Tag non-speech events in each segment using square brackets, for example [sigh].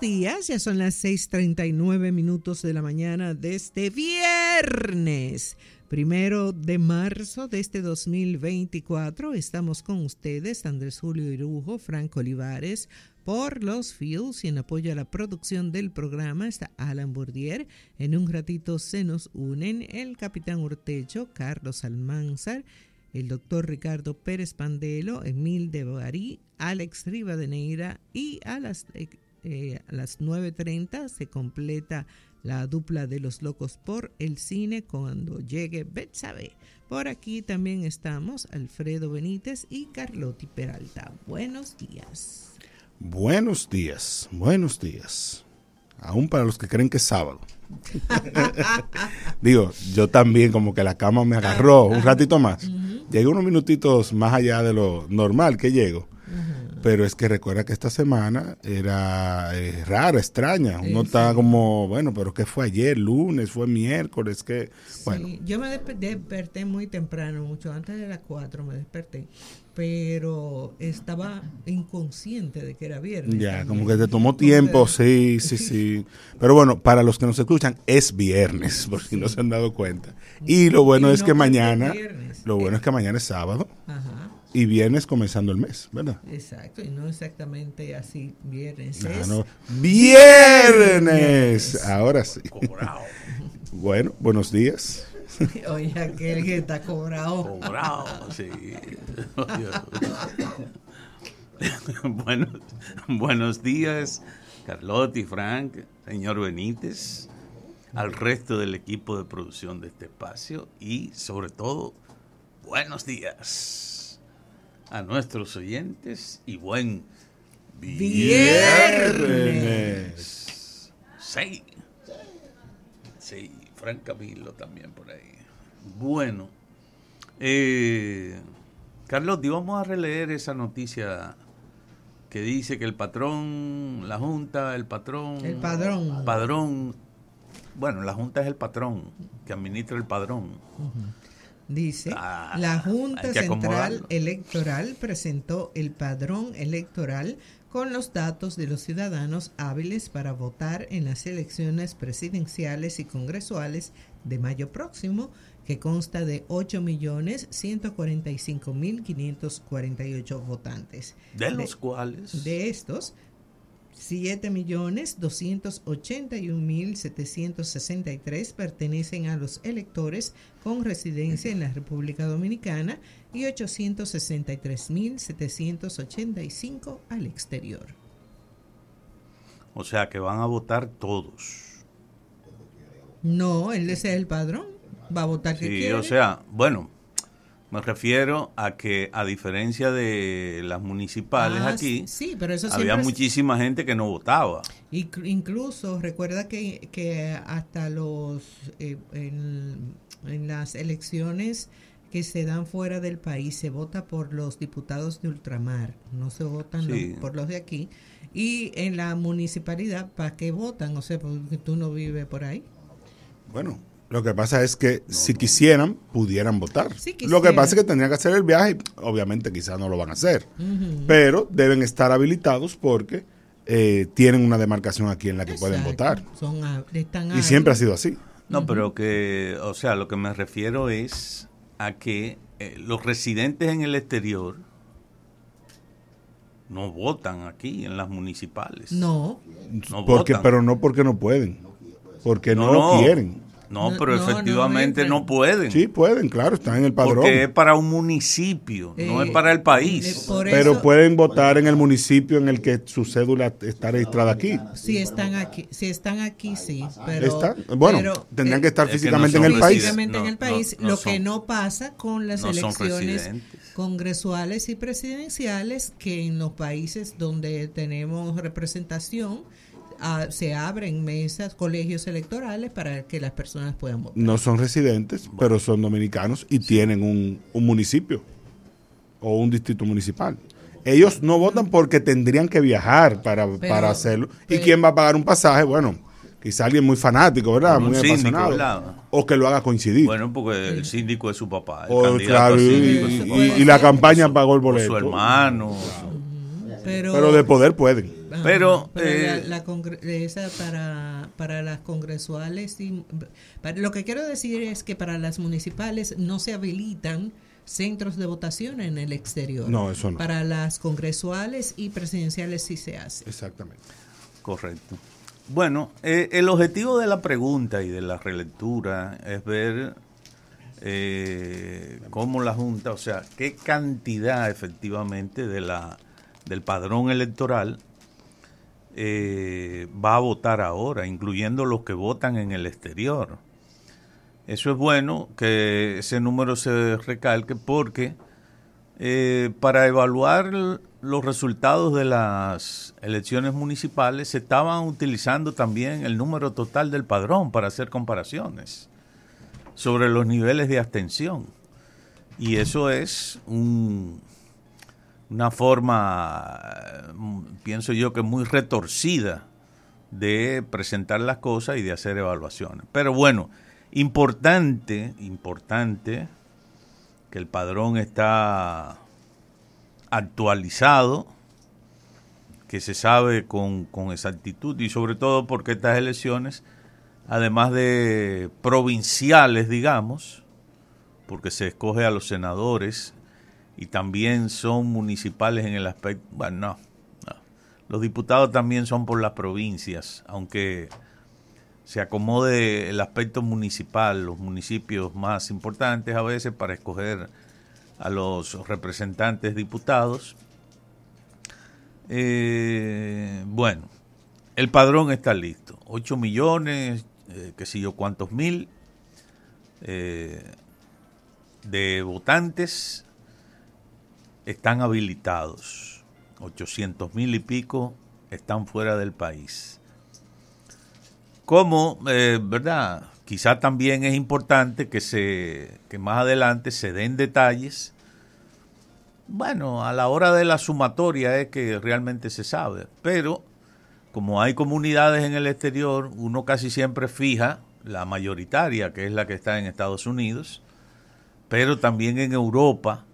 días. Ya son las 6:39 minutos de la mañana de este viernes, primero de marzo de este 2024. Estamos con ustedes, Andrés Julio Irujo, Franco Olivares, por los Fields y en apoyo a la producción del programa está Alan Bourdier. En un ratito se nos unen el capitán Urtecho, Carlos Almanzar, el doctor Ricardo Pérez Pandelo, Emil de Barí, Alex Rivadeneira y a las, eh, a las 9.30 se completa la dupla de los locos por el cine cuando llegue Betsabe. Por aquí también estamos Alfredo Benítez y Carlotti Peralta. Buenos días. Buenos días, buenos días. Aún para los que creen que es sábado. [laughs] Digo, yo también como que la cama me agarró un ratito más. Llegué unos minutitos más allá de lo normal que llego. Pero es que recuerda que esta semana era eh, rara, extraña. Uno está como, bueno, pero ¿qué fue ayer? Lunes, fue miércoles, que bueno. yo me desperté muy temprano, mucho antes de las 4 me desperté, pero estaba inconsciente de que era viernes. Ya, como que te tomó tiempo, sí, sí, [laughs] sí. Pero bueno, para los que nos escuchan, es viernes, [laughs] por si no se han dado cuenta. Y lo bueno es que mañana, lo bueno es que mañana es sábado. Ajá y viernes comenzando el mes, ¿verdad? Exacto, y no exactamente así viernes. ¡Viernes! Ahora sí. Cobrado. [laughs] bueno, buenos días. [laughs] Oye, aquel que está cobrado. Cobrado, sí. [laughs] bueno, buenos días, Carlotti, Frank, señor Benítez, al resto del equipo de producción de este espacio y sobre todo, buenos días a nuestros oyentes y buen viernes. Sí. Sí, Frank Camilo también por ahí. Bueno, eh, Carlos, vamos a releer esa noticia que dice que el patrón, la Junta, el patrón... El padrón. Padrón. Bueno, la Junta es el patrón que administra el padrón. Dice, ah, la Junta Central Electoral presentó el padrón electoral con los datos de los ciudadanos hábiles para votar en las elecciones presidenciales y congresuales de mayo próximo, que consta de 8.145.548 votantes. De los cuales... De estos, 7.281.763 pertenecen a los electores con residencia en la República Dominicana y 863.785 al exterior. O sea que van a votar todos. No, él es el padrón. Va a votar que sí, o sea, bueno, me refiero a que, a diferencia de las municipales ah, aquí, sí, pero eso había muchísima gente que no votaba. Incluso, recuerda que, que hasta los eh, en, las elecciones que se dan fuera del país se vota por los diputados de ultramar, no se votan por los de aquí. Y en la municipalidad, ¿para qué votan? O sea, porque tú no vives por ahí. Bueno, lo que pasa es que si quisieran, pudieran votar. lo que pasa es que tendrían que hacer el viaje, obviamente quizás no lo van a hacer, pero deben estar habilitados porque eh, tienen una demarcación aquí en la que pueden votar. y siempre ha sido así. No, pero que, o sea, lo que me refiero es a que eh, los residentes en el exterior no votan aquí en las municipales. No. no porque, pero no porque no pueden, porque no, lo quieren. No, pero efectivamente no, pueden. Sí, pueden, claro, están en el padrón. Porque es para un municipio, no es para el país. pero pueden votar en el municipio en el que su cédula está registrada aquí. Si están aquí, si están aquí sí, pero bueno, tendrían que estar físicamente en el país. Físicamente en el país, lo que no pasa con las elecciones congresuales y presidenciales que en los países donde tenemos representación se abren mesas, colegios electorales para que las personas puedan votar. No son residentes, pero son dominicanos y tienen un, municipio o un distrito municipal. Ellos no votan porque tendrían que viajar para, para hacerlo. ¿Y quién va a pagar un pasaje? Bueno, quizá alguien muy fanático, ¿verdad? muy apasionado. O que lo haga coincidir. Bueno, porque el síndico es su papá. y, la campaña pagó el boleto. su hermano. Pero, de poder pueden. Pero, Pero eh, la, la congre- esa para, para las congresuales, y, para- lo que quiero decir es que para las municipales no se habilitan centros de votación en el exterior. No, eso no. Para las congresuales y presidenciales sí se hace. Exactamente. Correcto. Bueno, eh, el objetivo de la pregunta y de la relectura es ver eh, cómo la Junta, o sea, qué cantidad efectivamente de la, del padrón electoral eh, va a votar ahora, incluyendo los que votan en el exterior. Eso es bueno que ese número se recalque porque eh, para evaluar los resultados de las elecciones municipales se estaban utilizando también el número total del padrón para hacer comparaciones sobre los niveles de abstención. Y eso es un- una forma, eh, pienso yo, que muy retorcida de presentar las cosas y de hacer evaluaciones. Pero bueno, importante, importante que el padrón está actualizado, que se sabe con, con exactitud y sobre todo porque estas elecciones, además de provinciales, digamos, porque se escoge a los senadores y también son municipales en el aspecto, bueno, no, los diputados también son por las provincias, aunque se acomode el aspecto municipal, los municipios más importantes a veces para escoger a los representantes diputados. Eh, bueno, el padrón está listo. 8 millones, eh, qué sé yo, cuántos mil eh, de votantes están habilitados. 800 mil y pico están fuera del país. Como, eh, ¿verdad? Quizá también es importante que, se, que más adelante se den detalles. Bueno, a la hora de la sumatoria es que realmente se sabe, pero como hay comunidades en el exterior, uno casi siempre fija la mayoritaria, que es la que está en Estados Unidos, pero también en Europa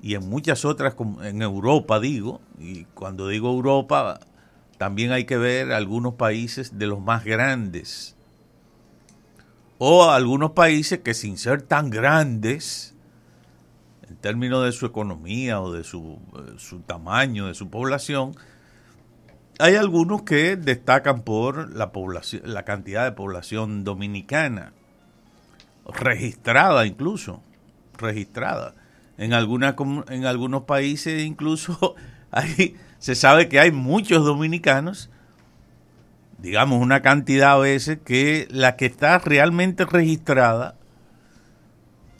y en muchas otras, en Europa digo, y cuando digo Europa, también hay que ver algunos países de los más grandes, o algunos países que sin ser tan grandes, en términos de su economía o de su, eh, su tamaño, de su población, hay algunos que destacan por la población, la cantidad de población dominicana, registrada incluso, registrada. En, alguna, en algunos países incluso [laughs] hay, se sabe que hay muchos dominicanos, digamos una cantidad a veces, que la que está realmente registrada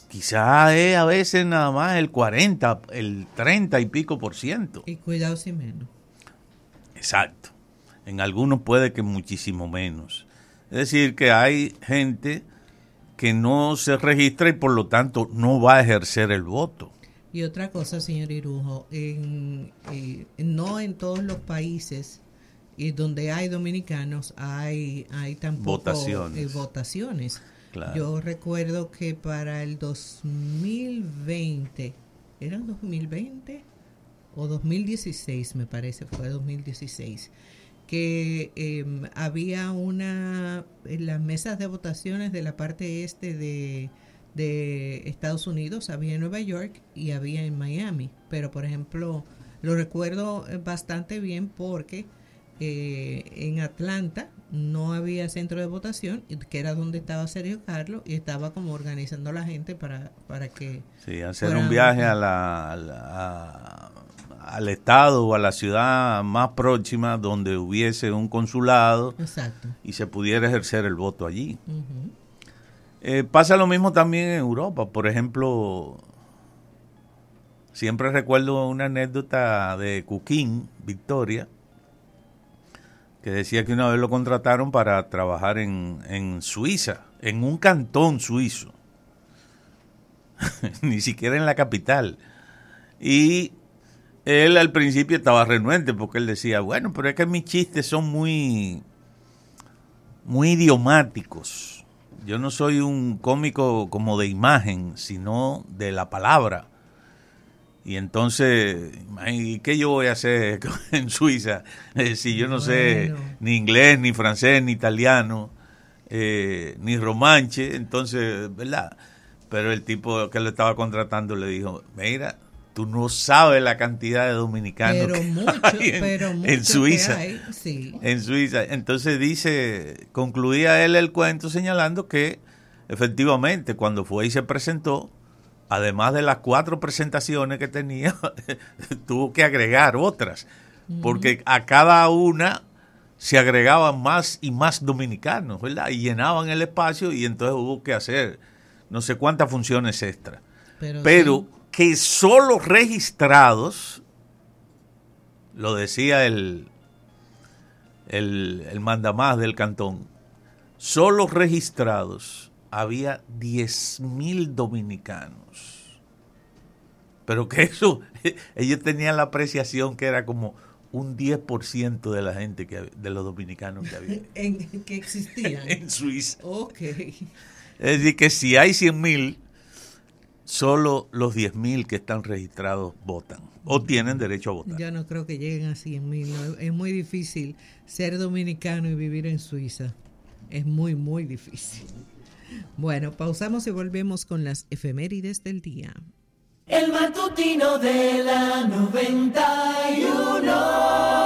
quizás es a veces nada más el 40, el 30 y pico por ciento. Y cuidado si menos. Exacto. En algunos puede que muchísimo menos. Es decir, que hay gente que no se registra y por lo tanto no va a ejercer el voto. Y otra cosa, señor Irujo, en, eh, no en todos los países y donde hay dominicanos hay, hay tampoco Votaciones. eh, votaciones. Claro. Yo recuerdo que para el 2020, ¿era 2020? O 2016, me parece, fue 2016, que eh, había una, en las mesas de votaciones de la parte este de, de Estados Unidos, había en Nueva York y había en Miami. Pero, por ejemplo, lo recuerdo eh, bastante bien porque eh, en Atlanta no había centro de votación, que era donde estaba Sergio Carlos, y estaba como organizando a la gente para, para que... Sí, hacer un viaje a la, a la- a- al estado o a la ciudad más próxima donde hubiese un consulado Exacto. y se pudiera ejercer el voto allí. Eh, pasa lo mismo también en Europa. Por ejemplo, siempre recuerdo una anécdota de Cuquín, Victoria, que decía que una vez lo contrataron para trabajar en, en Suiza, en un cantón suizo, [laughs] ni siquiera en la capital. Y él al principio estaba renuente porque él decía, bueno, pero es que mis chistes son muy, muy idiomáticos. Yo no soy un cómico como de imagen, sino de la palabra. Y entonces, ¿qué yo voy a hacer [laughs] en Suiza eh, si yo no sé ni inglés, ni francés, ni italiano, eh, ni romanche? Entonces, ¿verdad? Pero el tipo que lo estaba contratando le dijo, mira, tú no sabes la cantidad de dominicanos que [laughs] hay en, Suiza. En Suiza. Entonces dice, concluía él el cuento señalando que efectivamente cuando fue y se presentó, además de las cuatro presentaciones que tenía, [laughs] tuvo que agregar otras, porque a cada una se agregaban más y más dominicanos, ¿verdad? Y llenaban el espacio y entonces hubo que hacer no sé cuántas funciones extra. Pero que solo registrados, lo decía el, el, el mandamás del cantón, solo registrados había 10.000 dominicanos. Pero que eso, [laughs] ellos tenían la apreciación que era como un 10% de la gente, que, de los dominicanos que había. [laughs] ¿En, que existían? [laughs] en Suiza. Ok. Es decir, que si hay 100.000 solo los 10.000 que están registrados votan o tienen derecho a votar. Yo no creo que lleguen a 100.000. Es muy difícil ser dominicano y vivir en Suiza. Es muy, muy difícil. Bueno, pausamos y volvemos con las efemérides del día. El matutino de la 91.